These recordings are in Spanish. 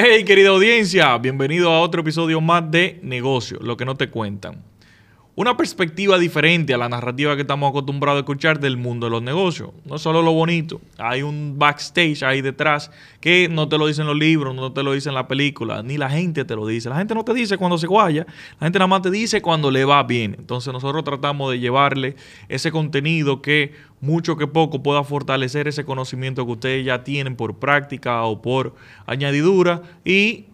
Hey, querida audiencia, bienvenido a otro episodio más de Negocio, lo que no te cuentan una perspectiva diferente a la narrativa que estamos acostumbrados a escuchar del mundo de los negocios. No solo lo bonito, hay un backstage ahí detrás que no te lo dicen los libros, no te lo dicen la película, ni la gente te lo dice. La gente no te dice cuando se guaya, la gente nada más te dice cuando le va bien. Entonces nosotros tratamos de llevarle ese contenido que mucho que poco pueda fortalecer ese conocimiento que ustedes ya tienen por práctica o por añadidura y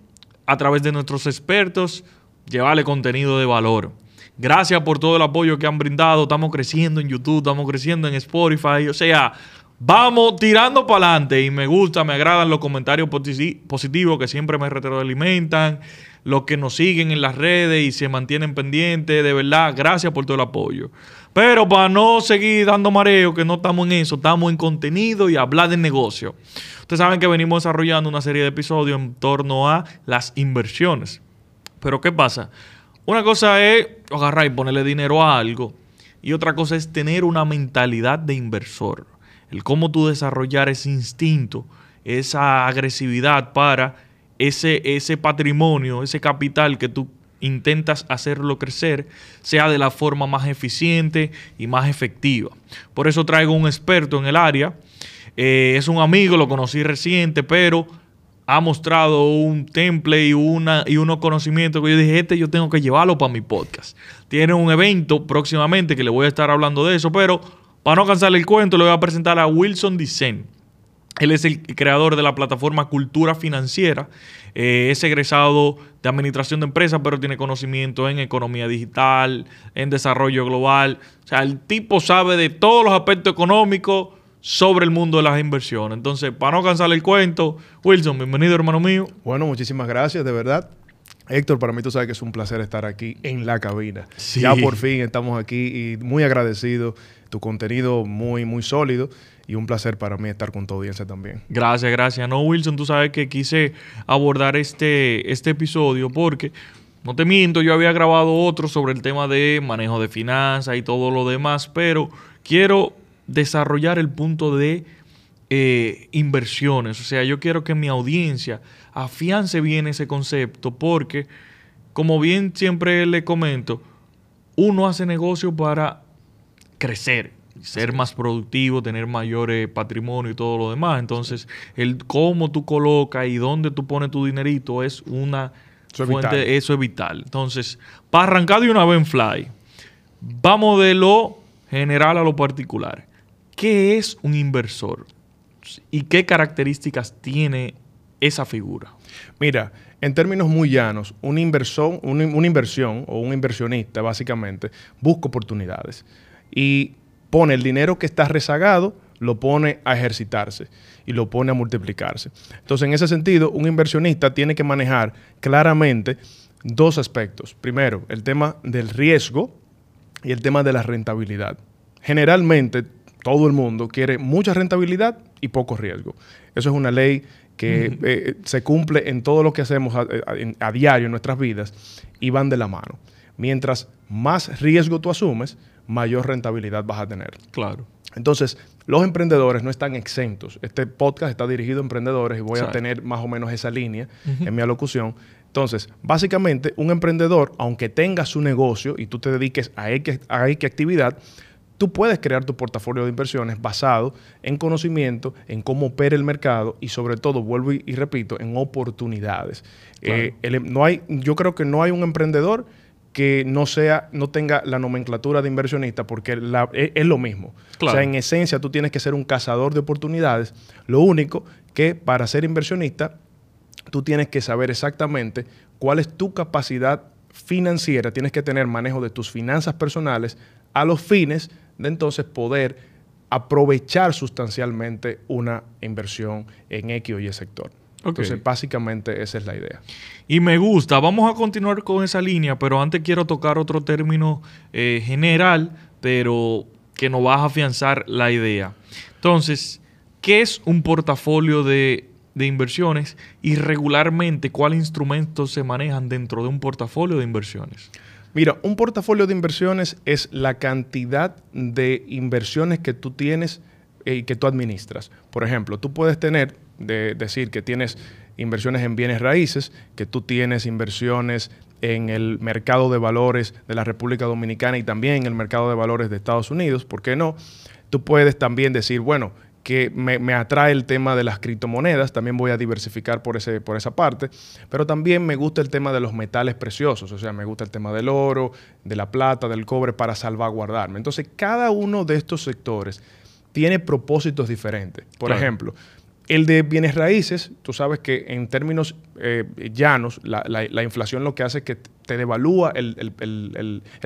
a través de nuestros expertos llevarle contenido de valor. Gracias por todo el apoyo que han brindado. Estamos creciendo en YouTube, estamos creciendo en Spotify. O sea, vamos tirando para adelante y me gusta, me agradan los comentarios positivos que siempre me retroalimentan, los que nos siguen en las redes y se mantienen pendientes. De verdad, gracias por todo el apoyo. Pero para no seguir dando mareo, que no estamos en eso, estamos en contenido y hablar de negocio. Ustedes saben que venimos desarrollando una serie de episodios en torno a las inversiones. Pero ¿qué pasa? Una cosa es agarrar y ponerle dinero a algo y otra cosa es tener una mentalidad de inversor. El cómo tú desarrollar ese instinto, esa agresividad para ese, ese patrimonio, ese capital que tú intentas hacerlo crecer, sea de la forma más eficiente y más efectiva. Por eso traigo un experto en el área. Eh, es un amigo, lo conocí reciente, pero ha mostrado un temple y, una, y unos conocimientos que yo dije, este yo tengo que llevarlo para mi podcast. Tiene un evento próximamente que le voy a estar hablando de eso, pero para no cansarle el cuento, le voy a presentar a Wilson Dicen. Él es el creador de la plataforma Cultura Financiera. Eh, es egresado de administración de empresas, pero tiene conocimiento en economía digital, en desarrollo global. O sea, el tipo sabe de todos los aspectos económicos sobre el mundo de las inversiones. Entonces, para no cansarle el cuento, Wilson, bienvenido hermano mío. Bueno, muchísimas gracias, de verdad. Héctor, para mí tú sabes que es un placer estar aquí en la cabina. Ya por fin estamos aquí y muy agradecido. Tu contenido muy, muy sólido y un placer para mí estar con tu audiencia también. Gracias, gracias. No, Wilson, tú sabes que quise abordar este, este episodio porque, no te miento, yo había grabado otro sobre el tema de manejo de finanzas y todo lo demás, pero quiero desarrollar el punto de eh, inversiones. O sea, yo quiero que mi audiencia afiance bien ese concepto porque, como bien siempre le comento, uno hace negocio para crecer, ser más productivo, tener mayor patrimonio y todo lo demás. Entonces, el cómo tú colocas y dónde tú pones tu dinerito es una fuente, eso es vital. Entonces, para arrancar de una vez en fly, vamos de lo general a lo particular. ¿Qué es un inversor? ¿Y qué características tiene esa figura? Mira, en términos muy llanos, un inversor, una inversión o un inversionista básicamente busca oportunidades y pone el dinero que está rezagado, lo pone a ejercitarse y lo pone a multiplicarse. Entonces, en ese sentido, un inversionista tiene que manejar claramente dos aspectos. Primero, el tema del riesgo y el tema de la rentabilidad. Generalmente, todo el mundo quiere mucha rentabilidad y poco riesgo. Eso es una ley que eh, se cumple en todo lo que hacemos a, diario en nuestras vidas y van de la mano. Mientras más riesgo tú asumes, mayor rentabilidad vas a tener. Claro. Entonces, los emprendedores no están exentos. Este podcast está dirigido a emprendedores y voy a tener más o menos esa línea en mi alocución. Entonces, básicamente, un emprendedor, aunque tenga su negocio y tú te dediques a X, a X actividad, tú puedes crear tu portafolio de inversiones basado en conocimiento, en cómo opera el mercado y sobre todo, vuelvo y, repito, en oportunidades. Eh, no hay, yo creo que no hay un emprendedor que no sea, no tenga la nomenclatura de inversionista, porque e, es, lo mismo. O sea, en esencia, tú tienes que ser un cazador de oportunidades. Lo único que para ser inversionista, tú tienes que saber exactamente cuál es tu capacidad financiera, tienes que tener manejo de tus finanzas personales a los fines de entonces poder aprovechar sustancialmente una inversión en X o Y sector. Entonces, básicamente esa es la idea. Y me gusta. Vamos a continuar con esa línea, pero antes quiero tocar otro término eh, general, pero que nos va a afianzar la idea. Entonces, ¿qué es un portafolio de, de inversiones y regularmente cuáles instrumentos se manejan dentro de un portafolio de inversiones? Mira, un portafolio de inversiones es la cantidad de inversiones que tú tienes y que tú administras. Por ejemplo, tú puedes tener, de decir que tienes inversiones en bienes raíces, que tú tienes inversiones en el mercado de valores de la República Dominicana y también en el mercado de valores de Estados Unidos, ¿por qué no? Tú puedes también decir, bueno, que me, atrae el tema de las criptomonedas, también voy a diversificar por, ese, por esa parte, pero también me gusta el tema de los metales preciosos, o sea, me gusta el tema del oro, de la plata, del cobre para salvaguardarme. Entonces, cada uno de estos sectores tiene propósitos diferentes. Por ejemplo, el de bienes raíces, tú sabes que en términos eh, llanos, la, inflación lo que hace es que te devalúa el,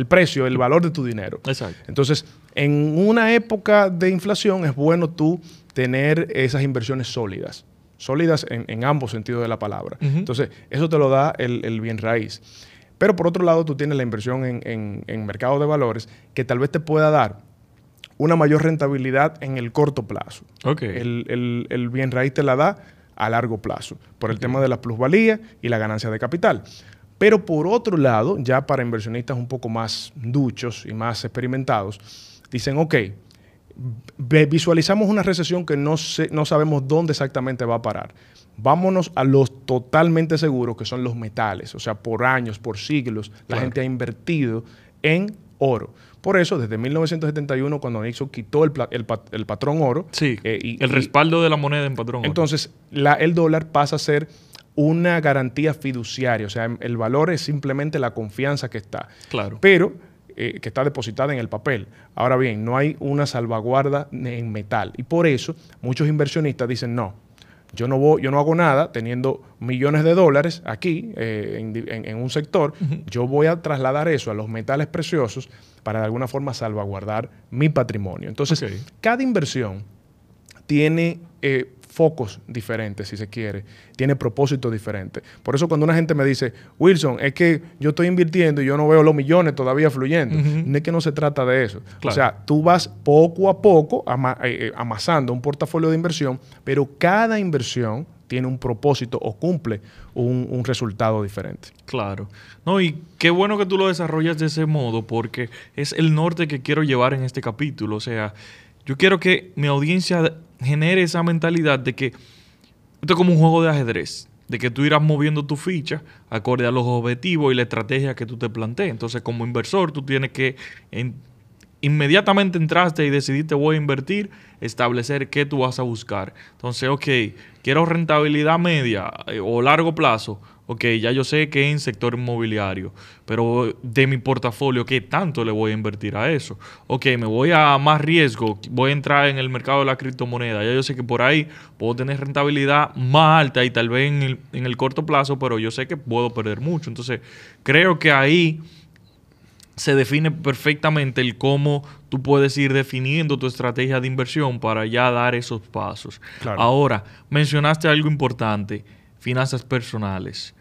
precio, el valor de tu dinero. Exacto. Entonces, en una época de inflación es bueno tú tener esas inversiones sólidas. Sólidas en, ambos sentidos de la palabra. Entonces, eso te lo da el, bien raíz. Pero por otro lado, tú tienes la inversión en, en mercado de valores que tal vez te pueda dar una mayor rentabilidad en el corto plazo. El, bien raíz te la da a largo plazo, por el tema de la plusvalía y la ganancia de capital. Pero por otro lado, ya para inversionistas un poco más duchos y más experimentados, dicen, ok, visualizamos una recesión que no, no sabemos dónde exactamente va a parar. Vámonos a los totalmente seguros, que son los metales. O sea, por años, por siglos, la gente ha invertido en oro. Por eso, desde 1971, cuando Nixon quitó el, patrón oro. Sí, eh, y, el respaldo de la moneda en patrón oro. Entonces, el dólar pasa a ser una garantía fiduciaria. O sea, el valor es simplemente la confianza que está. Claro. Pero eh, que está depositada en el papel. Ahora bien, no hay una salvaguarda en metal. Y por eso muchos inversionistas dicen, no, yo no, voy, yo no hago nada teniendo millones de dólares aquí eh, en, un sector. Yo voy a trasladar eso a los metales preciosos para de alguna forma salvaguardar mi patrimonio. Entonces, cada inversión tiene eh, focos diferentes, si se quiere, tiene propósitos diferentes. Por eso cuando una gente me dice, Wilson, es que yo estoy invirtiendo y yo no veo los millones todavía fluyendo, no es que no se trata de eso. O sea, tú vas poco a poco eh, eh, amasando un portafolio de inversión, pero cada inversión tiene un propósito o cumple un, un, resultado diferente. Claro. No, y qué bueno que tú lo desarrollas de ese modo, porque es el norte que quiero llevar en este capítulo. O sea, yo quiero que mi audiencia genere esa mentalidad de que esto es como un juego de ajedrez, de que tú irás moviendo tu ficha acorde a los objetivos y la estrategia que tú te plantees. Entonces, como inversor, tú tienes que inmediatamente entraste y decidiste voy a invertir, establecer qué tú vas a buscar. Entonces, ok, quiero rentabilidad media eh, o largo plazo ok, ya yo sé que en sector inmobiliario, pero de mi portafolio, ¿qué tanto le voy a invertir a eso? Ok, me voy a más riesgo, voy a entrar en el mercado de la criptomoneda, ya yo sé que por ahí puedo tener rentabilidad más alta y tal vez en el, en el corto plazo, pero yo sé que puedo perder mucho. Entonces, creo que ahí se define perfectamente el cómo tú puedes ir definiendo tu estrategia de inversión para ya dar esos pasos. Ahora, mencionaste algo importante, finanzas personales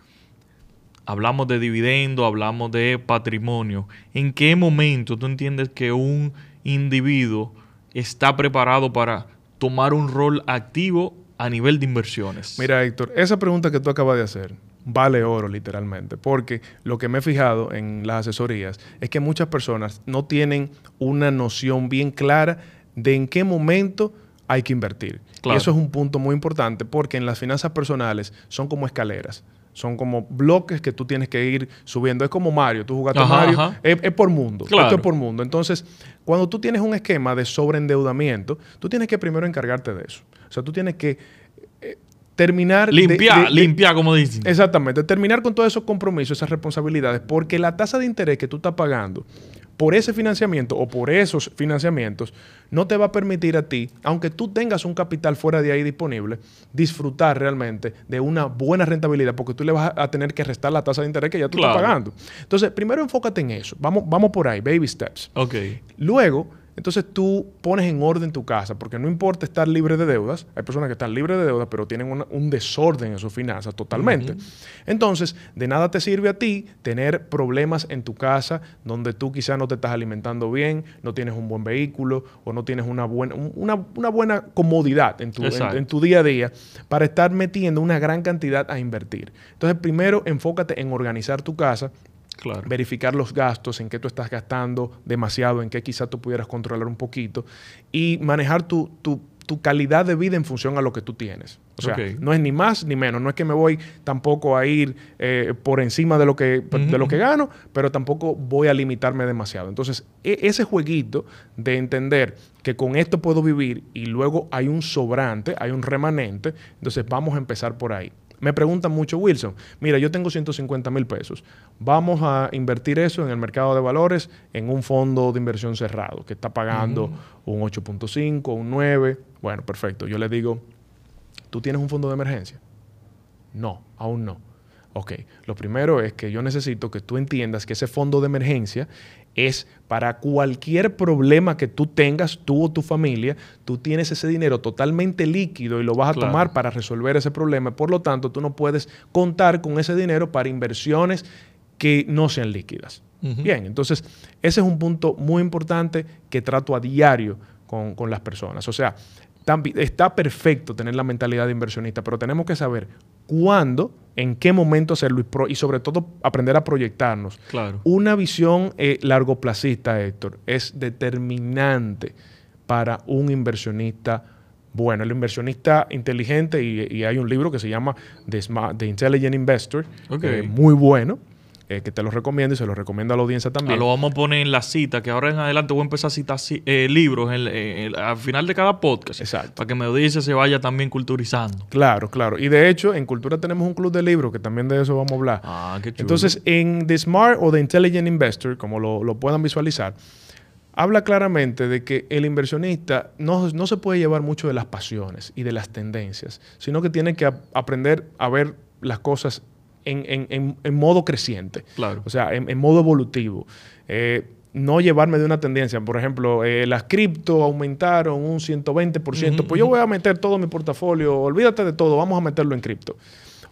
hablamos de dividendo, hablamos de patrimonio. ¿En qué momento tú entiendes que un individuo está preparado para tomar un rol activo a nivel de inversiones? Mira, Héctor, esa pregunta que tú acabas de hacer vale oro literalmente, porque lo que me he fijado en las asesorías es que muchas personas no tienen una noción bien clara de en qué momento hay que invertir. Y eso es un punto muy importante porque en las finanzas personales son como escaleras. Son como bloques que tú tienes que ir subiendo. Es como Mario. Tú jugaste Mario. Es, por mundo. Esto es por mundo. Entonces, cuando tú tienes un esquema de sobreendeudamiento, tú tienes que primero encargarte de eso. O sea, tú tienes que terminar... Limpiar, limpiar, como dicen. Exactamente. Terminar con todos esos compromisos, esas responsabilidades, porque la tasa de interés que tú estás pagando por ese financiamiento o por esos financiamientos no te va a permitir a ti, aunque tú tengas un capital fuera de ahí disponible, disfrutar realmente de una buena rentabilidad porque tú le vas a tener que restar la tasa de interés que ya tú estás pagando. Entonces, primero enfócate en eso. Vamos, vamos por ahí, baby steps. Ok. Luego, entonces tú pones en orden tu casa, porque no importa estar libre de deudas, hay personas que están libres de deudas, pero tienen un desorden en sus finanzas totalmente. Entonces, de nada te sirve a ti tener problemas en tu casa donde tú quizás no te estás alimentando bien, no tienes un buen vehículo o no tienes una buena, una, buena comodidad en tu, en tu día a día para estar metiendo una gran cantidad a invertir. Entonces, primero enfócate en organizar tu casa verificar los gastos, en qué tú estás gastando demasiado, en qué quizá tú pudieras controlar un poquito y manejar tu, tu calidad de vida en función a lo que tú tienes. O sea, no es ni más ni menos. No es que me voy tampoco a ir eh, por encima de lo, que, de lo que gano, pero tampoco voy a limitarme demasiado. Entonces, e, ese jueguito de entender que con esto puedo vivir y luego hay un sobrante, hay un remanente, entonces vamos a empezar por ahí. Me preguntan mucho, Wilson, mira, yo tengo 150 mil pesos. Vamos a invertir eso en el mercado de valores en un fondo de inversión cerrado que está pagando un 8.5, un 9. Bueno, perfecto. Yo le digo, ¿tú tienes un fondo de emergencia? No, aún no. Ok, lo primero es que yo necesito que tú entiendas que ese fondo de emergencia es para cualquier problema que tú tengas, tú o tu familia, tú tienes ese dinero totalmente líquido y lo vas a tomar para resolver ese problema. Por lo tanto, tú no puedes contar con ese dinero para inversiones que no sean líquidas. Bien, entonces ese es un punto muy importante que trato a diario con, con las personas. O sea, está perfecto tener la mentalidad de inversionista, pero tenemos que saber cuándo, en qué momento hacerlo y, sobre todo aprender a proyectarnos. Claro. Una visión eh, largoplacista, Héctor, es determinante para un inversionista bueno. El inversionista inteligente, y, hay un libro que se llama The, Intelligent Investor, okay. muy bueno eh, que te lo recomiendo y se lo recomiendo a la audiencia también. Ah, lo vamos a poner en la cita, que ahora en adelante voy a empezar a citar eh, libros al final de cada podcast. Exacto. Para que me dice se vaya también culturizando. Claro, claro. Y de hecho, en Cultura tenemos un club de libros, que también de eso vamos a hablar. Ah, qué chulo. Entonces, en The Smart o The Intelligent Investor, como lo, lo puedan visualizar, habla claramente de que el inversionista no, no, se puede llevar mucho de las pasiones y de las tendencias, sino que tiene que aprender a ver las cosas en, modo creciente. Claro. O sea, en, modo evolutivo. Eh, no llevarme de una tendencia. Por ejemplo, eh, las cripto aumentaron un 120%. pues yo voy a meter todo mi portafolio. Olvídate de todo, vamos a meterlo en cripto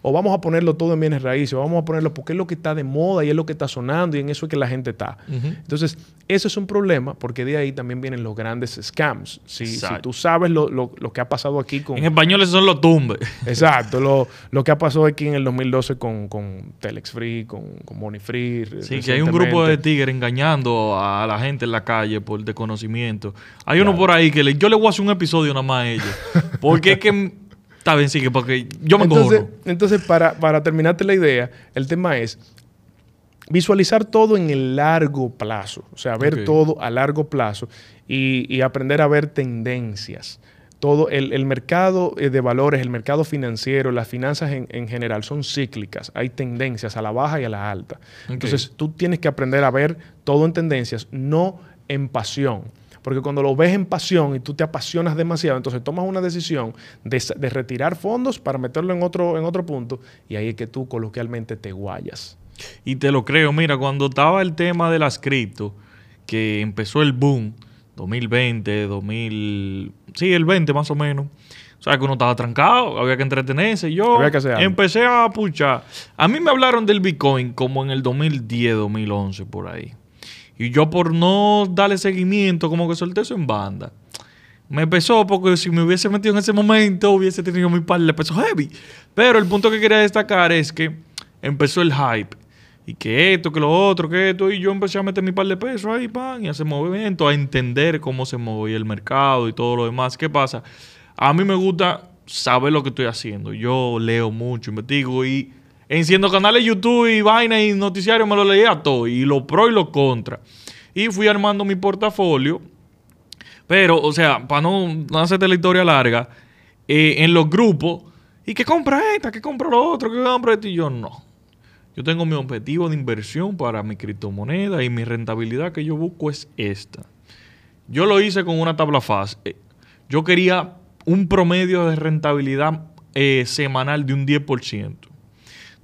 o vamos a ponerlo todo en bienes raíces, o vamos a ponerlo porque es lo que está de moda y es lo que está sonando y en eso es que la gente está. Entonces, eso es un problema porque de ahí también vienen los grandes scams. Si, tú sabes lo, que ha pasado aquí con... En español esos son los tumbes. Exacto, lo, que ha pasado aquí en el 2012 con, con Telex Free, con, Money Free. Sí, que hay un grupo de tigres engañando a la gente en la calle por desconocimiento. Hay uno por ahí que yo le voy a hacer un episodio nada más a ellos. Porque es que Está bien, sigue, porque yo me Entonces, entonces para, para terminarte la idea, el tema es visualizar todo en el largo plazo, o sea, ver todo a largo plazo y, aprender a ver tendencias. Todo el, mercado eh, de valores, el mercado financiero, las finanzas en, general son cíclicas. Hay tendencias a la baja y a la alta. Entonces tú tienes que aprender a ver todo en tendencias, no en pasión. Porque cuando lo ves en pasión y tú te apasionas demasiado, entonces tomas una decisión de, retirar fondos para meterlo en otro, en otro punto y ahí es que tú coloquialmente te guayas. Y te lo creo, mira, cuando estaba el tema de las cripto, que empezó el boom, 2020, 2000, sí, el 20 más o menos. O sea, que uno estaba trancado, había que entretenerse. Yo empecé a puchar. A mí me hablaron del Bitcoin como en el 2010, 2011, por ahí. Y yo por no darle seguimiento, como que solté eso en banda. Me pesó porque si me hubiese metido en ese momento hubiese tenido mi par de pesos heavy. Pero el punto que quería destacar es que empezó el hype. Y que esto, que lo otro, que esto. Y yo empecé a meter mi par de pesos ahí, pan, y a hacer movimiento, a entender cómo se movía el mercado y todo lo demás. ¿Qué pasa? A mí me gusta saber lo que estoy haciendo. Yo leo mucho, investigo y Enciendo canales YouTube y vaina y noticiarios, me lo leía todo. Y lo pro y lo contra. Y fui armando mi portafolio. Pero, o sea, para no, no hacerte la historia larga, eh, en los grupos, ¿y qué compra esta? ¿Qué compra lo otro? ¿Qué compra esto? Y yo no. Yo tengo mi objetivo de inversión para mi criptomoneda y mi rentabilidad que yo busco es esta. Yo lo hice con una tabla fácil. Eh, yo quería un promedio de rentabilidad eh, semanal de un 10%.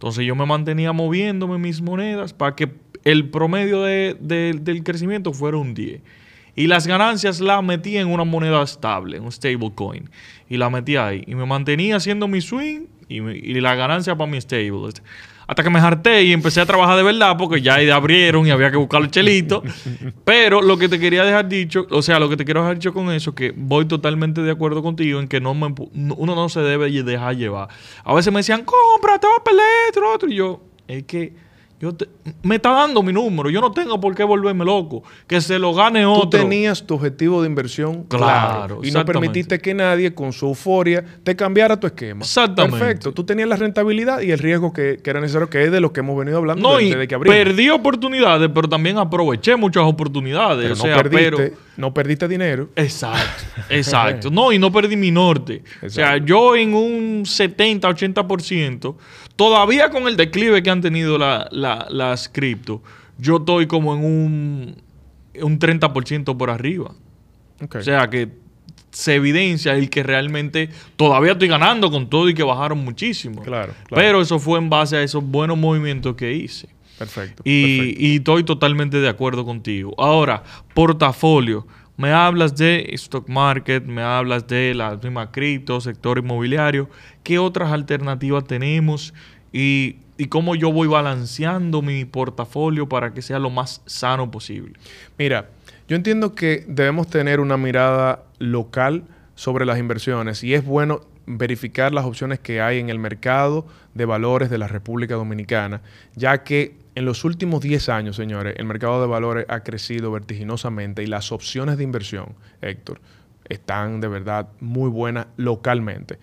Entonces yo me mantenía moviéndome mis monedas para que el promedio del crecimiento fuera un 10. Y las ganancias las metía en una moneda estable, un stablecoin. Y la metía ahí. Y me mantenía haciendo mi swing y, y la ganancia para mi stable. Hasta que me harté y empecé a trabajar de verdad porque ya abrieron y había que buscar el chelito. Pero lo que te quería dejar dicho, o sea, lo que te quiero dejar dicho con eso, que voy totalmente de acuerdo contigo en que no me, uno no se debe dejar llevar. A veces me decían, compra, te vas a esto, lo otro. Y yo, es que Yo me está dando mi número, yo no tengo por qué volverme loco, que se lo gane otro. Tú tenías tu objetivo de inversión claro, y no permitiste que nadie con su euforia te cambiara tu esquema. Exactamente. Perfecto, tú tenías la rentabilidad y el riesgo que, era necesario, que es de lo que hemos venido hablando desde, que abrimos. Perdí oportunidades, pero también aproveché muchas oportunidades. Pero no, perdiste, no perdiste dinero. Exacto, exacto. no, y no perdí mi norte. O sea, yo en un 70, 80%, todavía con el declive que han tenido las cripto, yo estoy como en un, un 30% por arriba. O sea que se evidencia el que realmente todavía estoy ganando con todo y que bajaron muchísimo. Claro, Pero eso fue en base a esos buenos movimientos que hice. Perfecto. Y, y estoy totalmente de acuerdo contigo. Ahora, portafolio. Me hablas de stock market, me hablas de la misma cripto, sector inmobiliario. ¿Qué otras alternativas tenemos? Y, y cómo yo voy balanceando mi portafolio para que sea lo más sano posible. Mira, yo entiendo que debemos tener una mirada local sobre las inversiones y es bueno verificar las opciones que hay en el mercado de valores de la República Dominicana, ya que en los últimos 10 años, señores, el mercado de valores ha crecido vertiginosamente y las opciones de inversión, Héctor, están de verdad muy buenas localmente.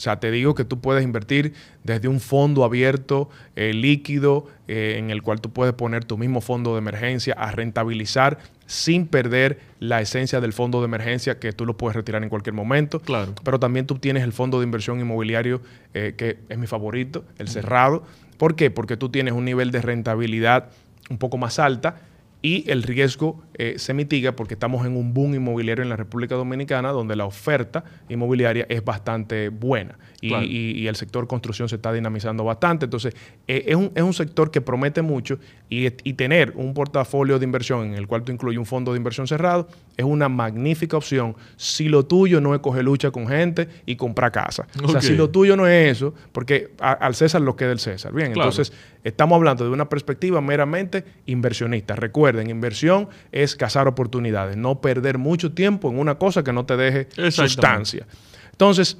O sea, te digo que tú puedes invertir desde un fondo abierto, eh, líquido, eh, en el cual tú puedes poner tu mismo fondo de emergencia a rentabilizar sin perder la esencia del fondo de emergencia que tú lo puedes retirar en cualquier momento. Claro. Pero también tú tienes el fondo de inversión inmobiliario, eh, que es mi favorito, el cerrado. ¿Por qué? Porque tú tienes un nivel de rentabilidad un poco más alta y el riesgo eh, se mitiga porque estamos en un boom inmobiliario en la República Dominicana donde la oferta inmobiliaria es bastante buena y, el sector construcción se está dinamizando bastante. Entonces, eh, es, un, es, un, sector que promete mucho y, tener un portafolio de inversión en el cual tú incluyes un fondo de inversión cerrado es una magnífica opción si lo tuyo no es coger lucha con gente y comprar casa. O sea, si lo tuyo no es eso, porque al César lo queda el César. Bien, entonces estamos hablando de una perspectiva meramente inversionista. Recuerden, inversión es cazar oportunidades, no perder mucho tiempo en una cosa que no te deje sustancia. Entonces,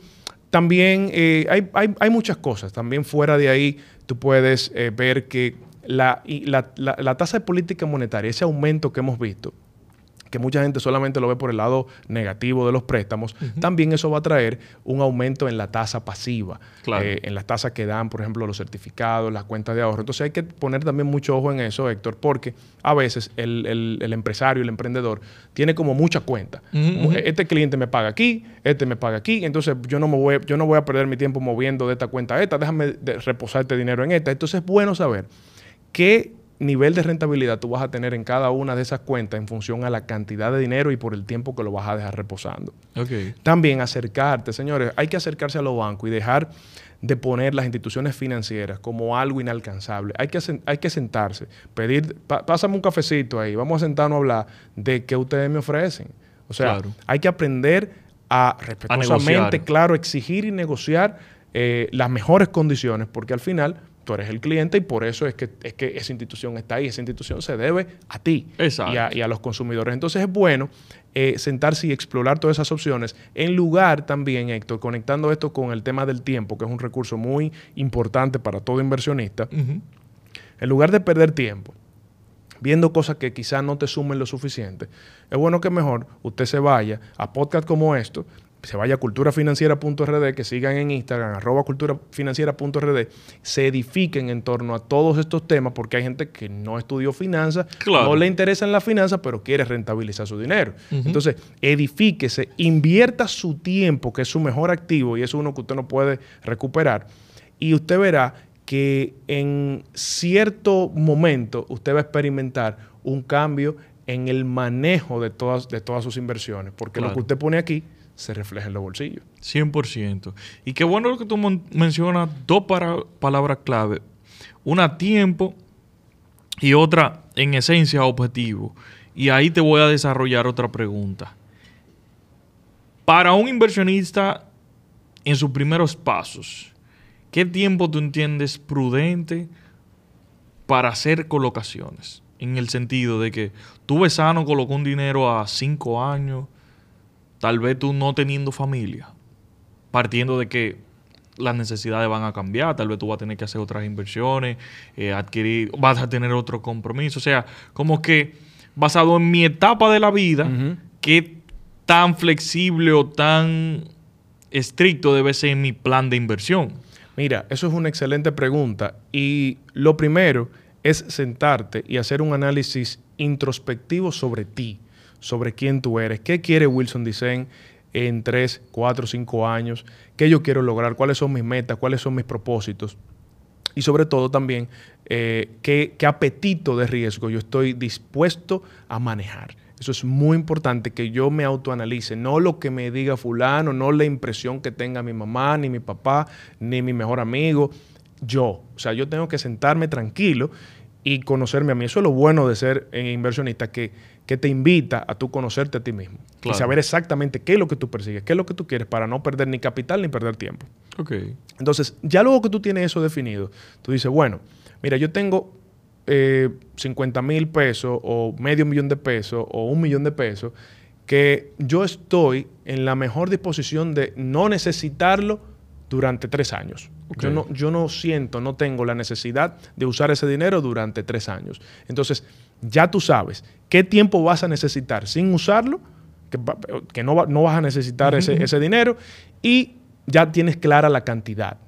también eh, hay, muchas cosas. También fuera de ahí, tú puedes eh, ver que la, la, tasa de política monetaria, ese aumento que hemos visto, que mucha gente solamente lo ve por el lado negativo de los préstamos, también eso va a traer un aumento en la tasa pasiva, eh, en las tasas que dan, por ejemplo, los certificados, las cuentas de ahorro. Entonces hay que poner también mucho ojo en eso, Héctor, porque a veces el, empresario, el emprendedor, tiene como mucha cuenta. Este cliente me paga aquí, este me paga aquí, entonces yo no, me voy, yo no voy a perder mi tiempo moviendo de esta cuenta a esta, déjame reposar este dinero en esta. Entonces es bueno saber qué nivel de rentabilidad tú vas a tener en cada una de esas cuentas en función a la cantidad de dinero y por el tiempo que lo vas a dejar reposando. También acercarte, señores, hay que acercarse a los bancos y dejar de poner las instituciones financieras como algo inalcanzable. Hay que, hay que sentarse, pedir, pásame un cafecito ahí, vamos a sentarnos a hablar de qué ustedes me ofrecen. O sea, hay que aprender a respetuosamente, claro, exigir y negociar eh, las mejores condiciones, porque al final tú eres el cliente y por eso es que, es que esa institución está ahí. Esa institución se debe a ti y a, los consumidores. Entonces es bueno eh, sentarse y explorar todas esas opciones, en lugar también, Héctor, conectando esto con el tema del tiempo, que es un recurso muy importante para todo inversionista, en lugar de perder tiempo viendo cosas que quizás no te sumen lo suficiente, es bueno que mejor usted se vaya a podcast como esto se vaya a culturafinanciera.rd, que sigan en Instagram, arroba culturafinanciera.rd, se edifiquen en torno a todos estos temas, porque hay gente que no estudió finanzas, no le interesan las finanzas, pero quiere rentabilizar su dinero. Entonces, edifíquese, invierta su tiempo, que es su mejor activo y es uno que usted no puede recuperar, y usted verá que en cierto momento usted va a experimentar un cambio en el manejo de todas, de todas sus inversiones, porque lo que usted pone aquí se refleja en los bolsillos. 100%. Y qué bueno lo que tú mencionas, dos palabras clave. Una tiempo y otra en esencia objetivo. Y ahí te voy a desarrollar otra pregunta. Para un inversionista en sus primeros pasos, ¿qué tiempo tú entiendes prudente para hacer colocaciones? En el sentido de que tú ves sano, colocó un dinero a cinco años, Tal vez tú no teniendo familia, partiendo de que las necesidades van a cambiar, tal vez tú vas a tener que hacer otras inversiones, eh, adquirir, vas a tener otro compromiso. O sea, como que basado en mi etapa de la vida, qué tan flexible o tan estricto debe ser mi plan de inversión. Mira, eso es una excelente pregunta. Y lo primero es sentarte y hacer un análisis introspectivo sobre ti, sobre quién tú eres, qué quiere Wilson Dicen en 3, 4, 5 años, qué yo quiero lograr, cuáles son mis metas, cuáles son mis propósitos. Y sobre todo también, eh, qué, qué apetito de riesgo yo estoy dispuesto a manejar. Eso es muy importante que yo me autoanalice, no lo que me diga fulano, no la impresión que tenga mi mamá, ni mi papá, ni mi mejor amigo, yo. O sea, yo tengo que sentarme tranquilo y conocerme a mí. Eso es lo bueno de ser eh, inversionista, que, que te invita a tú conocerte a ti mismo y saber exactamente qué es lo que tú persigues, qué es lo que tú quieres para no perder ni capital ni perder tiempo. Ok. Entonces, ya luego que tú tienes eso definido, tú dices, bueno, mira, yo tengo 50 eh, mil pesos o medio millón de pesos o un millón de pesos que yo estoy en la mejor disposición de no necesitarlo durante tres años. Yo, no, yo no siento, no tengo la necesidad de usar ese dinero durante tres años. Entonces, ya tú sabes qué tiempo vas a necesitar sin usarlo, que, no, no, vas a necesitar ese, ese dinero, y ya tienes clara la cantidad.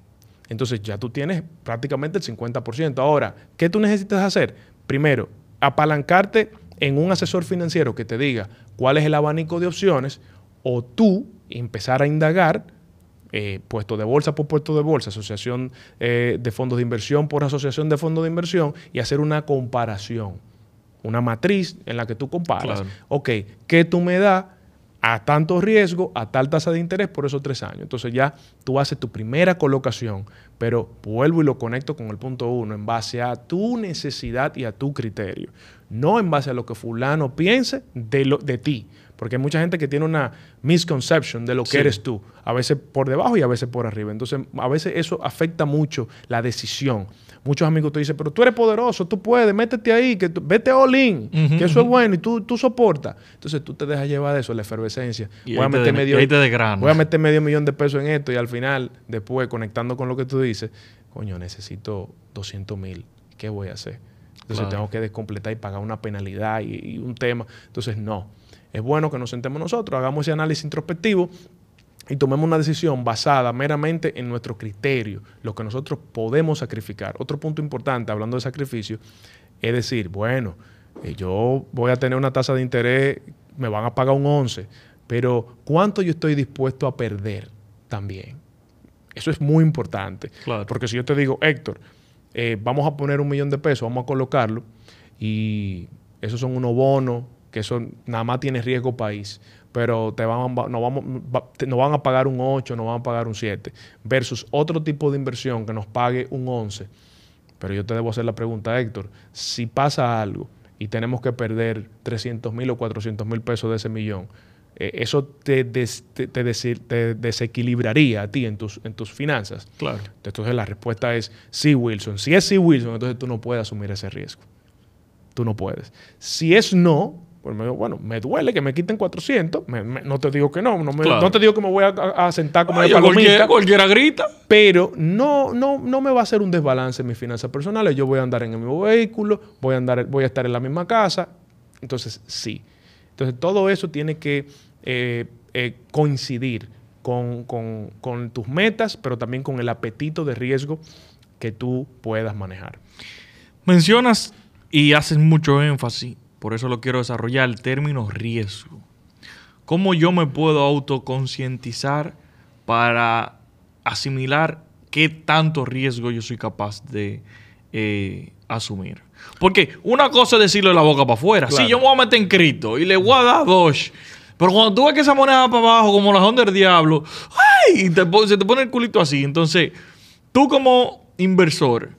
Entonces ya tú tienes prácticamente el 50%. Ahora, ¿qué tú necesitas hacer? Primero, apalancarte en un asesor financiero que te diga cuál es el abanico de opciones o tú empezar a indagar eh, puesto de bolsa por puesto de bolsa, asociación eh, de fondos de inversión por asociación de fondos de inversión y hacer una comparación, una matriz en la que tú comparas. Ok, ¿qué tú me das? a tanto riesgo, a tal tasa de interés por esos tres años. Entonces ya tú haces tu primera colocación, pero vuelvo y lo conecto con el punto uno, en base a tu necesidad y a tu criterio, no en base a lo que fulano piense de, lo, de ti. Porque hay mucha gente que tiene una misconception de lo que eres tú, a veces por debajo y a veces por arriba. Entonces, a veces eso afecta mucho la decisión. Muchos amigos te dicen, pero tú eres poderoso, tú puedes, métete ahí, que vete all in, que eso es bueno y tú, tú soportas. Entonces tú te dejas llevar de eso, la efervescencia. voy, a meter medio, voy a meter medio millón de pesos en esto y al final, después, conectando con lo que tú dices, coño, necesito 200 mil. ¿Qué voy a hacer? Entonces tengo que descompletar y pagar una penalidad y, y un tema. Entonces, no. Es bueno que nos sentemos nosotros, hagamos ese análisis introspectivo y tomemos una decisión basada meramente en nuestro criterio, lo que nosotros podemos sacrificar. Otro punto importante, hablando de sacrificio, es decir, bueno, eh, yo voy a tener una tasa de interés, me van a pagar un 11, pero ¿cuánto yo estoy dispuesto a perder también? Eso es muy importante. Porque si yo te digo, Héctor, eh, vamos a poner un millón de pesos, vamos a colocarlo, y esos son unos bonos, que eso nada más tiene riesgo país pero te van, no, vamos, no van a pagar un 8, no van a pagar un 7, versus otro tipo de inversión que nos pague un 11. Pero yo te debo hacer la pregunta, Héctor, si pasa algo y tenemos que perder 300 mil o 400 mil pesos de ese millón, eh, ¿eso te, te, desequilibraría a ti en tus, en tus finanzas? Claro. Entonces la respuesta es sí, Wilson. Si es sí, Wilson, entonces tú no puedes asumir ese riesgo. Tú no puedes. Si es no, pues bueno, me duele que me quiten 400. no te digo que no. No, te digo que me voy a, sentar como Ay, cualquiera, cualquiera grita. Pero no, no, no me va a hacer un desbalance en mis finanzas personales. Yo voy a andar en el mismo vehículo, voy a, andar, voy a estar en la misma casa. Entonces, sí. Entonces, todo eso tiene que eh, eh, coincidir con, con tus metas, pero también con el apetito de riesgo que tú puedas manejar. Mencionas y haces mucho énfasis por eso lo quiero desarrollar, el término riesgo. ¿Cómo yo me puedo autoconcientizar para asimilar qué tanto riesgo yo soy capaz de eh, asumir? Porque una cosa es decirle la boca para afuera. Sí, yo me voy a meter en cripto y le voy a dar dos. Pero cuando tú ves que esa moneda va para abajo, como la onda del diablo, ¡ay! se te pone el culito así. Entonces, tú como inversor,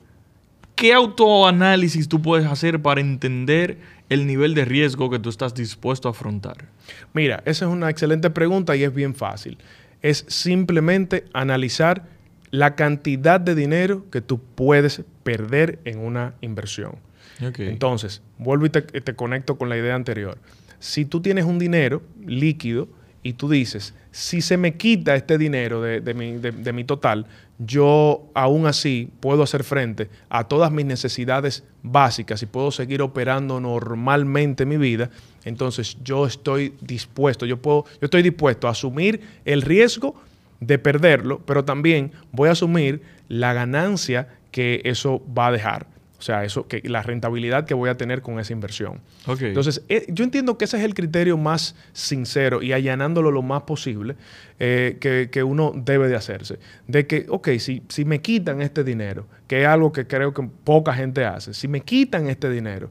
¿qué autoanálisis tú puedes hacer para entender el nivel de riesgo que tú estás dispuesto a afrontar? Mira, esa es una excelente pregunta y es bien fácil. Es simplemente analizar la cantidad de dinero que tú puedes perder en una inversión. Entonces, vuelvo y te, conecto con la idea anterior. Si tú tienes un dinero líquido y tú dices, si se me quita este dinero de, mi, total, yo aún así puedo hacer frente a todas mis necesidades básicas y puedo seguir operando normalmente mi vida, entonces yo estoy dispuesto, yo, puedo, yo estoy dispuesto a asumir el riesgo de perderlo, pero también voy a asumir la ganancia que eso va a dejar. O sea, eso, que la rentabilidad que voy a tener con esa inversión. Entonces, eh, yo entiendo que ese es el criterio más sincero y allanándolo lo más posible eh, que, uno debe de hacerse. De que, ok, si, si me quitan este dinero, que es algo que creo que poca gente hace, si me quitan este dinero,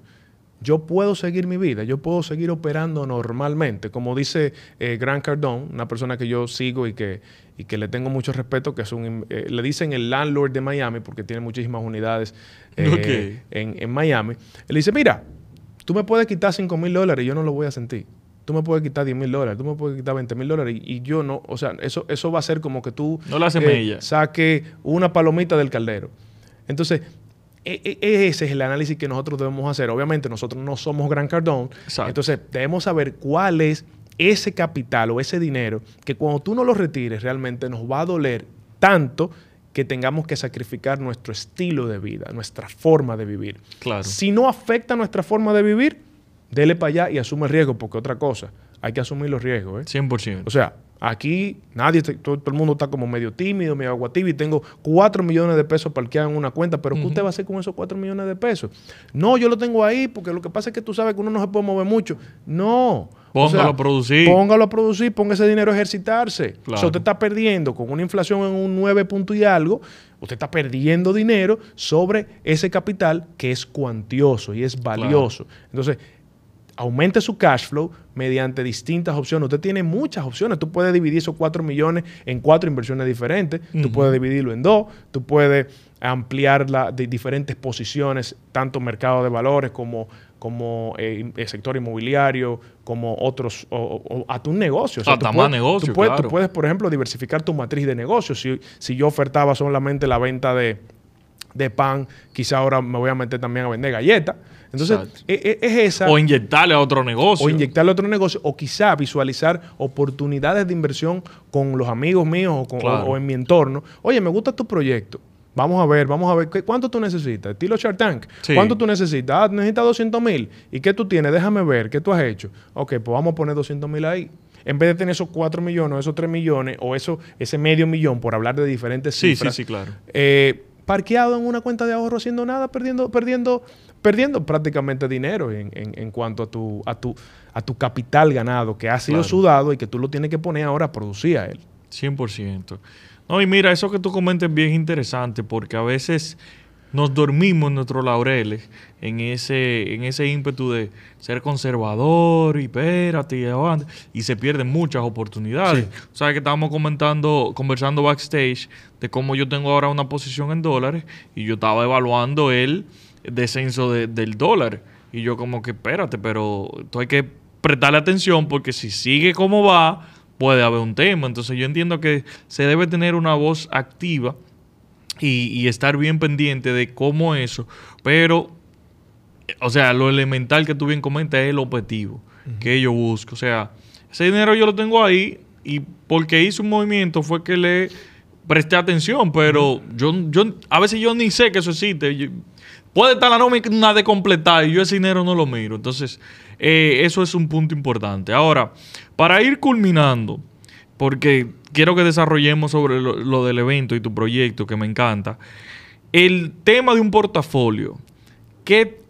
yo puedo seguir mi vida, yo puedo seguir operando normalmente. Como dice eh, Grant Cardone, una persona que yo sigo y que, y que le tengo mucho respeto, que es un, eh, le dicen el landlord de Miami, porque tiene muchísimas unidades eh, en, Miami. Él dice, mira, tú me puedes quitar 5 mil dólares y yo no lo voy a sentir. Tú me puedes quitar 10 mil dólares, tú me puedes quitar 20 mil dólares y, yo no, o sea, eso, eso va a ser como que tú no la eh, saque una palomita del caldero. Entonces, e, e, ese es el análisis que nosotros debemos hacer. Obviamente nosotros no somos Gran Cardón, entonces debemos saber cuál es ese capital o ese dinero que cuando tú no lo retires realmente nos va a doler tanto que tengamos que sacrificar nuestro estilo de vida, nuestra forma de vivir. Claro. Si no afecta nuestra forma de vivir, dele para allá y asume el riesgo, porque otra cosa, hay que asumir los riesgos. ¿eh? 100%. O sea, Aquí nadie, todo, el mundo está como medio tímido, medio aguativo y tengo 4 millones de pesos parqueados en una cuenta, pero ¿qué usted va a hacer con esos 4 millones de pesos? No, yo lo tengo ahí porque lo que pasa es que tú sabes que uno no se puede mover mucho. No. Póngalo a producir. Póngalo a producir, ponga ese dinero a ejercitarse. O sea, usted está perdiendo con una inflación en un 9 punto y algo, usted está perdiendo dinero sobre ese capital que es cuantioso y es valioso. Entonces, aumente su cash flow mediante distintas opciones. Usted tiene muchas opciones. Tú puedes dividir esos 4 millones en cuatro inversiones diferentes. Tú puedes dividirlo en dos. Tú puedes ampliar de diferentes posiciones, tanto mercado de valores como, como el eh, sector inmobiliario, como otros, o, a tu negocio. O más negocio, tú puedes, tú puedes, por ejemplo, diversificar tu matriz de negocios. Si, si yo ofertaba solamente la venta de, de pan, quizá ahora me voy a meter también a vender galletas. Entonces, e, e, es, esa. O inyectarle a otro negocio. O inyectarle a otro negocio, o quizá visualizar oportunidades de inversión con los amigos míos o, en mi entorno. Oye, me gusta tu proyecto. Vamos a ver, vamos a ver, ¿cuánto tú necesitas? Estilo Shark Tank. ¿Cuánto tú necesitas? Ah, necesitas 200 mil. ¿Y qué tú tienes? Déjame ver, ¿qué tú has hecho? Ok, pues vamos a poner 200 mil ahí. En vez de tener esos 4 millones, esos 3 millones, o eso, ese medio millón, por hablar de diferentes cifras. Sí, sí, sí, claro. Eh, parqueado en una cuenta de ahorro haciendo nada, perdiendo, perdiendo, perdiendo prácticamente dinero en, en, cuanto a tu, a, tu, a tu capital ganado que ha sido sudado y que tú lo tienes que poner ahora a producir a él. 100%. No, y mira, eso que tú comentes es bien interesante porque a veces nos dormimos en nuestros laureles, en ese, en ese ímpetu de ser conservador y espérate y y se pierden muchas oportunidades. O sea que estábamos comentando, conversando backstage de cómo yo tengo ahora una posición en dólares y yo estaba evaluando el descenso del dólar. Y yo como que espérate, pero tú hay que prestarle atención porque si sigue como va, puede haber un tema. Entonces yo entiendo que se debe tener una voz activa y, estar bien pendiente de cómo eso, pero, o sea, lo elemental que tú bien comentas es el objetivo que yo busco. O sea, ese dinero yo lo tengo ahí y porque hice un movimiento fue que le presté atención, pero yo, yo a veces yo ni sé que eso existe. puede estar la nómina de completar y yo ese dinero no lo miro. Entonces, eh, eso es un punto importante. Ahora, para ir culminando, porque quiero que desarrollemos sobre lo, del evento y tu proyecto, que me encanta. El tema de un portafolio. ¿Qué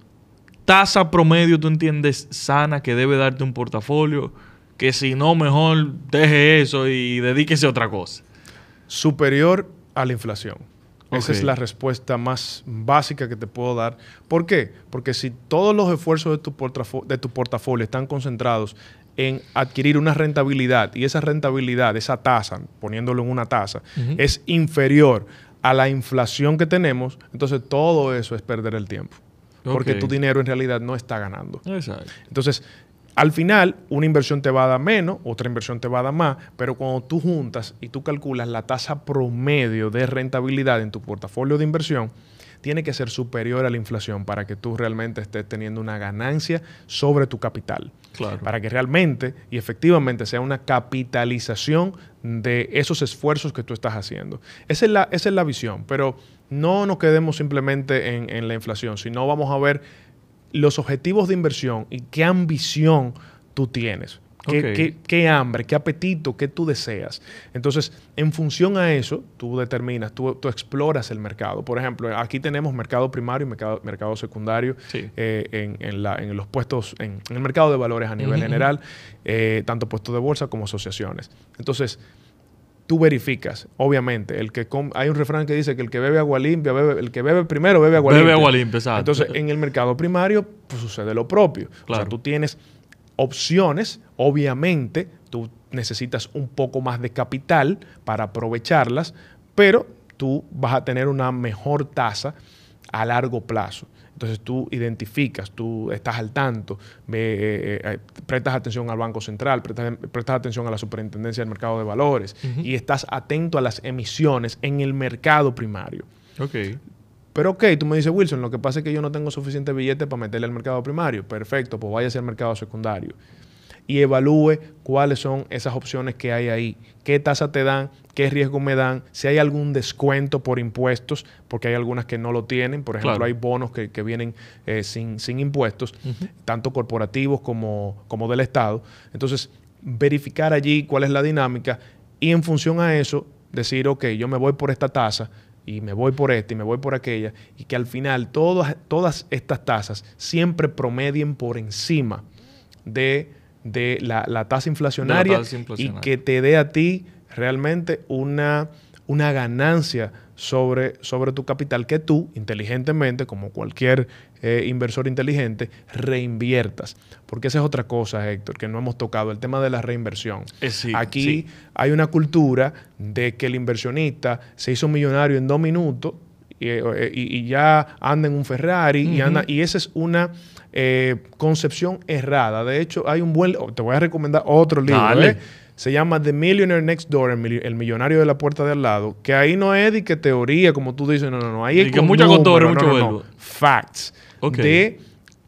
tasa promedio tú entiendes sana que debe darte un portafolio? Que si no, mejor deje eso y dedíquese a otra cosa. Superior a la inflación. Esa es la respuesta más básica que te puedo dar. ¿Por qué? Porque si todos los esfuerzos de tu, de tu portafolio están concentrados en adquirir una rentabilidad y esa rentabilidad, esa tasa, poniéndolo en una tasa, es inferior a la inflación que tenemos, entonces todo eso es perder el tiempo. Porque tu dinero en realidad no está ganando. Exacto. Entonces, al final, una inversión te va a dar menos, otra inversión te va a dar más, pero cuando tú juntas y tú calculas la tasa promedio de rentabilidad en tu portafolio de inversión, tiene que ser superior a la inflación para que tú realmente estés teniendo una ganancia sobre tu capital. Claro. Para que realmente y efectivamente sea una capitalización de esos esfuerzos que tú estás haciendo. Esa es la, esa es la visión, pero no nos quedemos simplemente en, en la inflación, sino vamos a ver los objetivos de inversión y qué ambición tú tienes. ¿Qué, hambre, qué apetito, qué tú deseas? Entonces, en función a eso, tú determinas, tú, exploras el mercado. Por ejemplo, aquí tenemos mercado primario y mercado, mercado secundario eh, en, los puestos, en, el mercado de valores a nivel general, eh, tanto puestos de bolsa como asociaciones. Entonces, tú verificas, obviamente, el que hay un refrán que dice que el que bebe agua limpia, bebe, el que bebe primero bebe agua limpia. Bebe agua limpia, exacto. Entonces, en el mercado primario pues, sucede lo propio. O sea, tú tienes opciones, obviamente tú necesitas un poco más de capital para aprovecharlas, pero tú vas a tener una mejor tasa a largo plazo. Entonces tú identificas, tú estás al tanto, eh, eh, prestas atención al Banco Central, prestas, atención a la Superintendencia del Mercado de Valores y estás atento a las emisiones en el mercado primario. Okay. Pero ok, tú me dices, Wilson, lo que pasa es que yo no tengo suficiente billete para meterle al mercado primario. Perfecto, pues váyase al mercado secundario. Y evalúe cuáles son esas opciones que hay ahí. ¿Qué tasa te dan? ¿Qué riesgo me dan? Si hay algún descuento por impuestos, porque hay algunas que no lo tienen. Por ejemplo, hay bonos que, vienen eh, sin, impuestos, tanto corporativos como, como del Estado. Entonces, verificar allí cuál es la dinámica y en función a eso, decir, ok, yo me voy por esta tasa y me voy por esta y me voy por aquella, y que al final todas, todas estas tasas siempre promedien por encima de, la, tasa inflacionaria y que te dé a ti realmente una, una ganancia sobre, sobre tu capital que tú, inteligentemente, como cualquier eh, inversor inteligente, reinviertas. Porque esa es otra cosa, Héctor, que no hemos tocado, el tema de la reinversión. Eh, Aquí hay una cultura de que el inversionista se hizo millonario en dos minutos y, eh, ya anda en un Ferrari y, anda, y esa es una concepción errada. De hecho, hay un buen... Te voy a recomendar otro libro. Se llama The Millionaire Next Door, el, millonario de la puerta de al lado. Que ahí no es de que teoría, como tú dices, no, no, no. Ahí es que mucha mucho Facts. De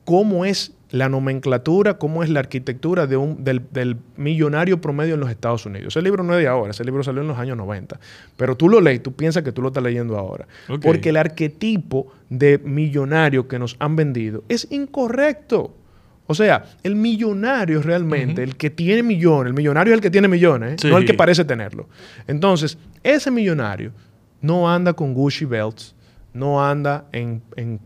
cómo es la nomenclatura, cómo es la arquitectura de un, del, millonario promedio en los Estados Unidos. Ese libro no es de ahora, ese libro salió en los años 90. Pero tú lo lees, tú piensas que tú lo estás leyendo ahora. Porque el arquetipo de millonario que nos han vendido es incorrecto. O sea, el millonario realmente, el que tiene millones, el millonario es el que tiene millones, ¿eh? no el que parece tenerlo. Entonces, ese millonario no anda con Gucci belts, no anda en,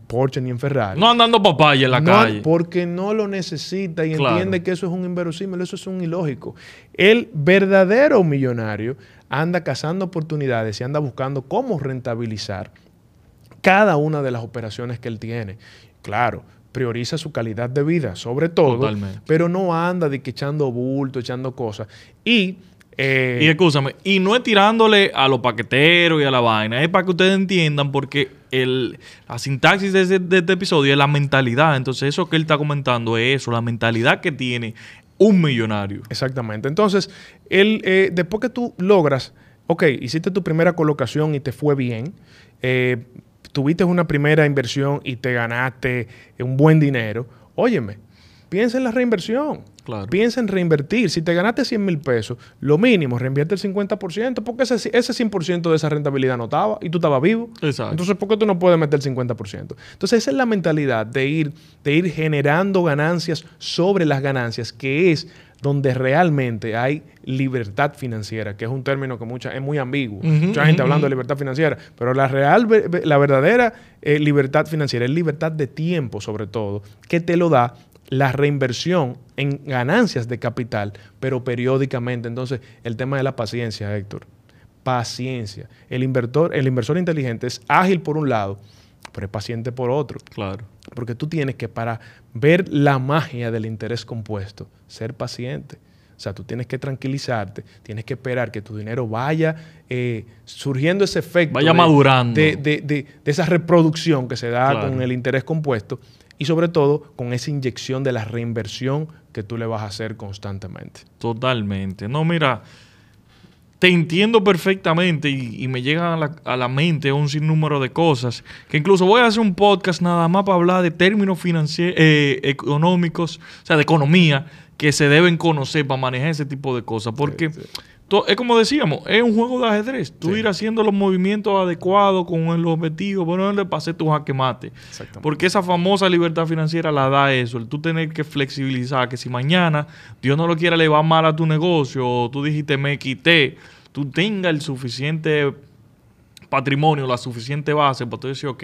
Porsche ni en Ferrari. No andando papaya en la calle. Porque no lo necesita y entiende que eso es un inverosímil, eso es un ilógico. El verdadero millonario anda cazando oportunidades y anda buscando cómo rentabilizar cada una de las operaciones que él tiene. Claro, prioriza su calidad de vida, sobre todo, pero no anda de que echando bulto, echando cosas. Y eh, y escúchame, y no es tirándole a los paqueteros y a la vaina, es para que ustedes entiendan porque el, la sintaxis de, este episodio es la mentalidad. Entonces, eso que él está comentando es eso, la mentalidad que tiene un millonario. Exactamente. Entonces, él, eh, después que tú logras, ok, hiciste tu primera colocación y te fue bien, eh, tuviste una primera inversión y te ganaste un buen dinero, óyeme, piensa en la reinversión. Piensa en reinvertir. Si te ganaste 100 mil pesos, lo mínimo, reinvierte el 50%, porque ese, ese 100% de esa rentabilidad no estaba y tú estabas vivo. Exacto. Entonces, ¿por qué tú no puedes meter el 50%? Entonces, esa es la mentalidad de ir, de ir generando ganancias sobre las ganancias, que es donde realmente hay libertad financiera, que es un término que mucha, es muy ambiguo. mucha gente hablando de libertad financiera, pero la real, la verdadera eh, libertad financiera es libertad de tiempo, sobre todo, que te lo da la reinversión en ganancias de capital, pero periódicamente. Entonces, el tema de la paciencia, Héctor. Paciencia. El inversor, el inversor inteligente es ágil por un lado, pero es paciente por otro. Claro. Porque tú tienes que, para ver la magia del interés compuesto, ser paciente. O sea, tú tienes que tranquilizarte, tienes que esperar que tu dinero vaya eh, surgiendo ese efecto. Vaya madurando. De, esa reproducción que se da con el interés compuesto y sobre todo con esa inyección de la reinversión que tú le vas a hacer constantemente. Totalmente. No, mira, te entiendo perfectamente y, me llegan a la, mente un sinnúmero de cosas. Que incluso voy a hacer un podcast nada más para hablar de términos financieros, eh, económicos, o sea, de economía, que se deben conocer para manejar ese tipo de cosas. Porque es como decíamos, es un juego de ajedrez. Tú ir haciendo los movimientos adecuados con el objetivo, bueno, le pasé tu jaque mate. Porque esa famosa libertad financiera la da eso, el tú tener que flexibilizar, que si mañana Dios no lo quiera le va mal a tu negocio, o tú dijiste me quité, tú tengas el suficiente patrimonio, la suficiente base para tú decir, ok,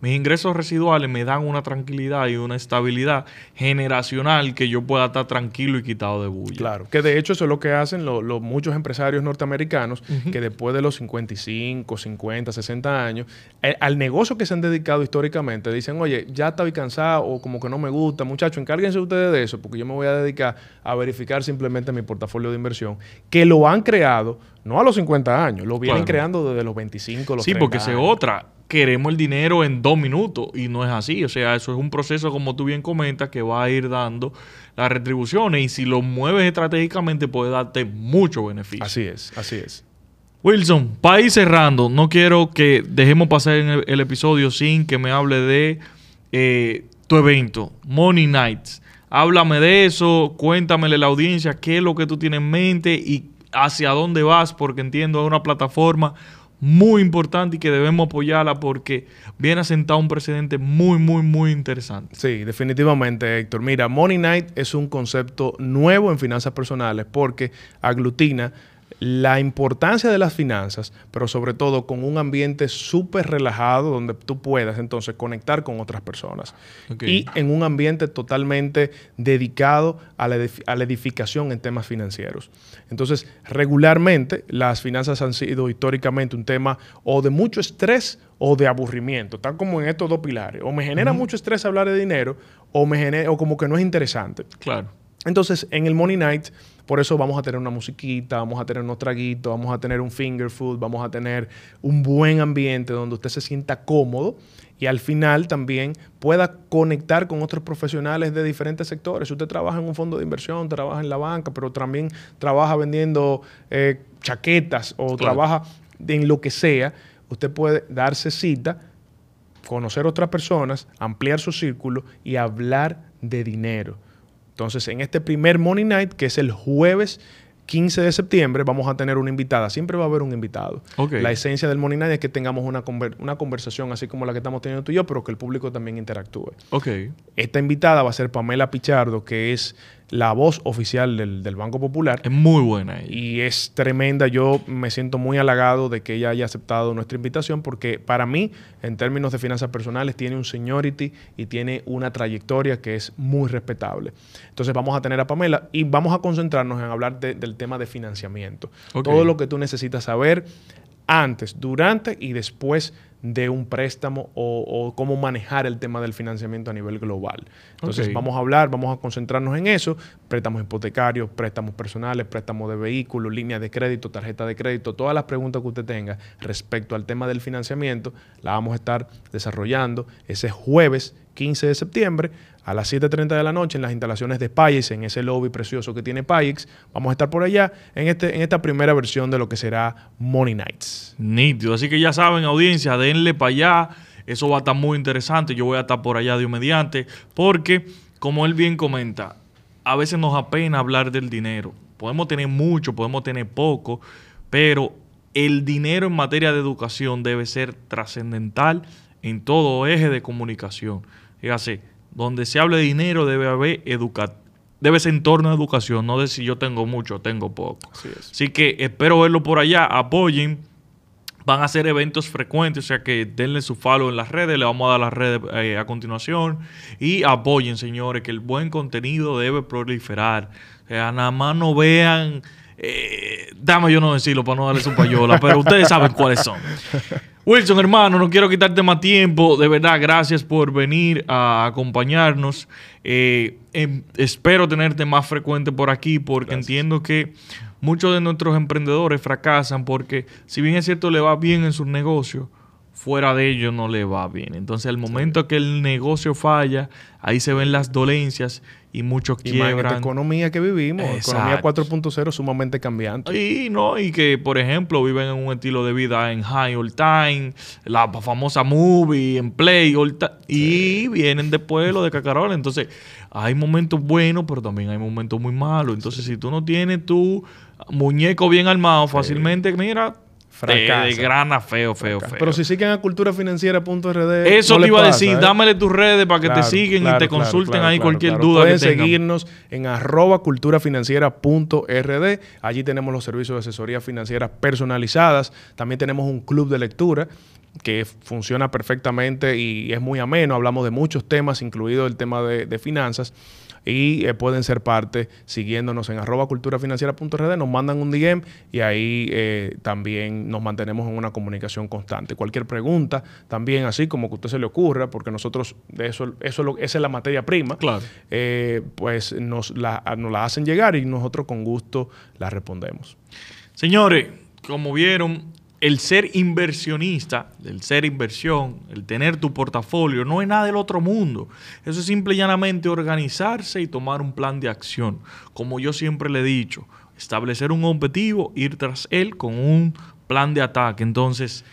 mis ingresos residuales me dan una tranquilidad y una estabilidad generacional que yo pueda estar tranquilo y quitado de bulla. Claro, que de hecho eso es lo que hacen los muchos empresarios norteamericanos que después de los 55, 50, 60 años, eh, al negocio que se han dedicado históricamente, dicen, oye, ya estoy cansado o como que no me gusta, muchachos, encárguense ustedes de eso porque yo me voy a dedicar a verificar simplemente mi portafolio de inversión, que lo han creado no a los 50 años, lo vienen creando desde los 25, los Sí, porque es otra. Queremos el dinero en dos minutos y no es así. O sea, eso es un proceso, como tú bien comentas, que va a ir dando las retribuciones y si lo mueves estratégicamente puede darte mucho beneficio. Así es, así es. Wilson, para ir cerrando, no quiero que dejemos pasar el, el episodio sin que me hable de eh, tu evento, Money Nights. Háblame de eso, cuéntamele a la audiencia qué es lo que tú tienes en mente y hacia dónde vas, porque entiendo es una plataforma muy importante y que debemos apoyarla porque viene a sentar un precedente muy, muy, muy interesante. Sí, definitivamente, Héctor. Mira, Money Night es un concepto nuevo en finanzas personales porque aglutina la importancia de las finanzas, pero sobre todo con un ambiente súper relajado donde tú puedas entonces conectar con otras personas. Y en un ambiente totalmente dedicado a la, edificación en temas financieros. Entonces, regularmente las finanzas han sido históricamente un tema o de mucho estrés o de aburrimiento, tal como en estos dos pilares. O me genera mucho estrés hablar de dinero o, me genera, o como que no es interesante. Claro. Entonces, en el Money Night por eso vamos a tener una musiquita, vamos a tener unos traguitos, vamos a tener un finger food, vamos a tener un buen ambiente donde usted se sienta cómodo y al final también pueda conectar con otros profesionales de diferentes sectores. Si usted trabaja en un fondo de inversión, trabaja en la banca, pero también trabaja vendiendo eh, chaquetas o trabaja en lo que sea, usted puede darse cita, conocer otras personas, ampliar su círculo y hablar de dinero. Entonces, en este primer Money Night, que es el jueves 15 de septiembre, vamos a tener una invitada. Siempre va a haber un invitado. La esencia del Money Night es que tengamos una, una, conversación así como la que estamos teniendo tú y yo, pero que el público también interactúe. Okay. Esta invitada va a ser Pamela Pichardo, que es la voz oficial del, Banco Popular. Es muy buena. Y es tremenda. Yo me siento muy halagado de que ella haya aceptado nuestra invitación porque para mí, en términos de finanzas personales, tiene un seniority y tiene una trayectoria que es muy respetable. Entonces vamos a tener a Pamela y vamos a concentrarnos en hablar del tema de financiamiento. Todo lo que tú necesitas saber antes, durante y después de un préstamo o, cómo manejar el tema del financiamiento a nivel global. Entonces vamos a hablar, vamos a concentrarnos en eso, préstamos hipotecarios, préstamos personales, préstamos de vehículos, líneas de crédito, tarjeta de crédito, todas las preguntas que usted tenga respecto al tema del financiamiento, la vamos a estar desarrollando ese jueves 15 de septiembre a las 7.30 de la noche en las instalaciones de Payex, en ese lobby precioso que tiene Payex. Vamos a estar por allá en, este, en esta primera versión de lo que será Money Nights. Nítido. Así que ya saben, audiencia, denle para allá. Eso va a estar muy interesante. Yo voy a estar por allá de un mediante. Porque, como él bien comenta, a veces nos apena hablar del dinero. Podemos tener mucho, podemos tener poco, pero el dinero en materia de educación debe ser trascendental en todo eje de comunicación. Fíjate, donde se hable de dinero debe haber educación. Debe ser en torno a educación, no de si yo tengo mucho o tengo poco. Así, que espero verlo por allá. Apoyen. Van a ser eventos frecuentes, o sea que denle su follow en las redes, le vamos a dar las redes eh, a continuación. Y apoyen, señores, que el buen contenido debe proliferar. O sea, nada más no vean eh, dame yo no decirlo para no darle su payola, pero ustedes saben cuáles son. Wilson, hermano, no quiero quitarte más tiempo. De verdad, gracias por venir a acompañarnos. Eh, em, espero tenerte más frecuente por aquí porque entiendo que muchos de nuestros emprendedores fracasan porque si bien es cierto le va bien en sus negocios, fuera de ellos no le va bien. Entonces, al momento que el negocio falla, ahí se ven las dolencias y muchos Y más en economía que vivimos, economía Exacto. 4.0 sumamente cambiante. Y no, y que por ejemplo viven en un estilo de vida en high all time, la famosa movie, en play all ti- y vienen después lo de cacarola. Entonces, hay momentos buenos, pero también hay momentos muy malos. Entonces, si tú no tienes tu muñeco bien armado, fácilmente, mira, Fracasa. te desgrana feo, feo, feo. Pero si siguen a culturafinanciera.rd. Eso no te iba a decir, ¿eh? dámele tus redes para que te Claro, sigan y te claro, consulten ahí cualquier duda Pueden que seguirnos en arroba culturafinanciera.rd. Allí tenemos los servicios de asesoría financiera personalizadas. También tenemos un club de lectura que funciona perfectamente y es muy ameno. Hablamos de muchos temas, incluido el tema de, de finanzas. Y eh, pueden ser parte siguiéndonos en arroba culturafinanciera.rd, nos mandan un DM y ahí eh, también nos mantenemos en una comunicación constante. Cualquier pregunta, también así como que a usted se le ocurra, porque nosotros de eso, eso es lo- esa es la materia prima, Claro. eh, pues nos la, nos la hacen llegar y nosotros con gusto la respondemos. Señores, como vieron, el ser inversionista, el ser inversión, el tener tu portafolio, no es nada del otro mundo. Eso es simple y llanamente organizarse y tomar un plan de acción. Como yo siempre le he dicho, establecer un objetivo, ir tras él con un plan de ataque. Entonces,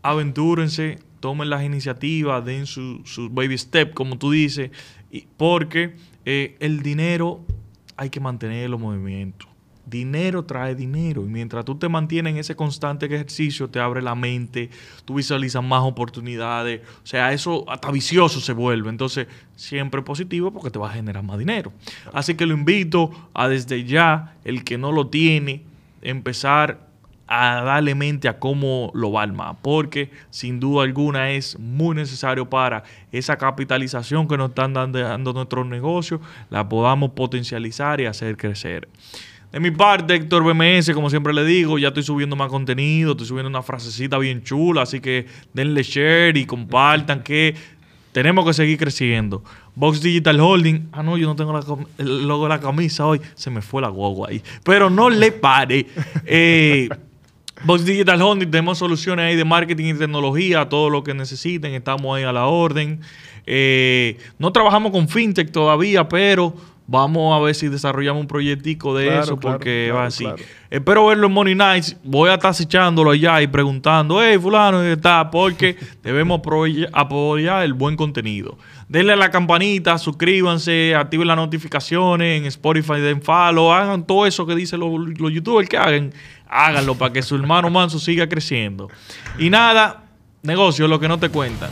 aventúrense, tomen las iniciativas, den su, su baby step, como tú dices, y- porque eh, el dinero hay que mantenerlo en movimiento. Dinero trae dinero y mientras tú te mantienes en ese constante ejercicio, te abre la mente, tú visualizas más oportunidades, o sea, eso hasta vicioso se vuelve. Entonces, siempre positivo porque te va a generar más dinero. Así que lo invito a desde ya, el que no lo tiene, empezar a darle mente a cómo lo va a armar, porque sin duda alguna es muy necesario para esa capitalización que nos están dando, dando nuestros negocios, la podamos potencializar y hacer crecer. De mi parte, Héctor BMS, como siempre le digo, ya estoy subiendo más contenido, estoy subiendo una frasecita bien chula, así que denle share y compartan que tenemos que seguir creciendo. Box Digital Holding. Ah, no, yo no tengo la el logo de la camisa hoy. Se me fue la guagua ahí. Pero no le pare. Eh, Box Digital Holding, tenemos soluciones ahí de marketing y tecnología, todo lo que necesiten, estamos ahí a la orden. Eh, no trabajamos con FinTech todavía, pero vamos a ver si desarrollamos un proyectico de Claro, eso, porque claro, va así. claro. Espero verlo en Money Nights. Voy a estar acechándolo allá y preguntando, hey, fulano, ¿dónde está? Porque debemos apoy- apoyar el buen contenido. Denle a la campanita, suscríbanse, activen las notificaciones en Spotify, den follow, hagan todo eso que dicen los, los youtubers que hagan. Háganlo para que su hermano Manso siga creciendo. Y nada, negocio, lo que no te cuentan.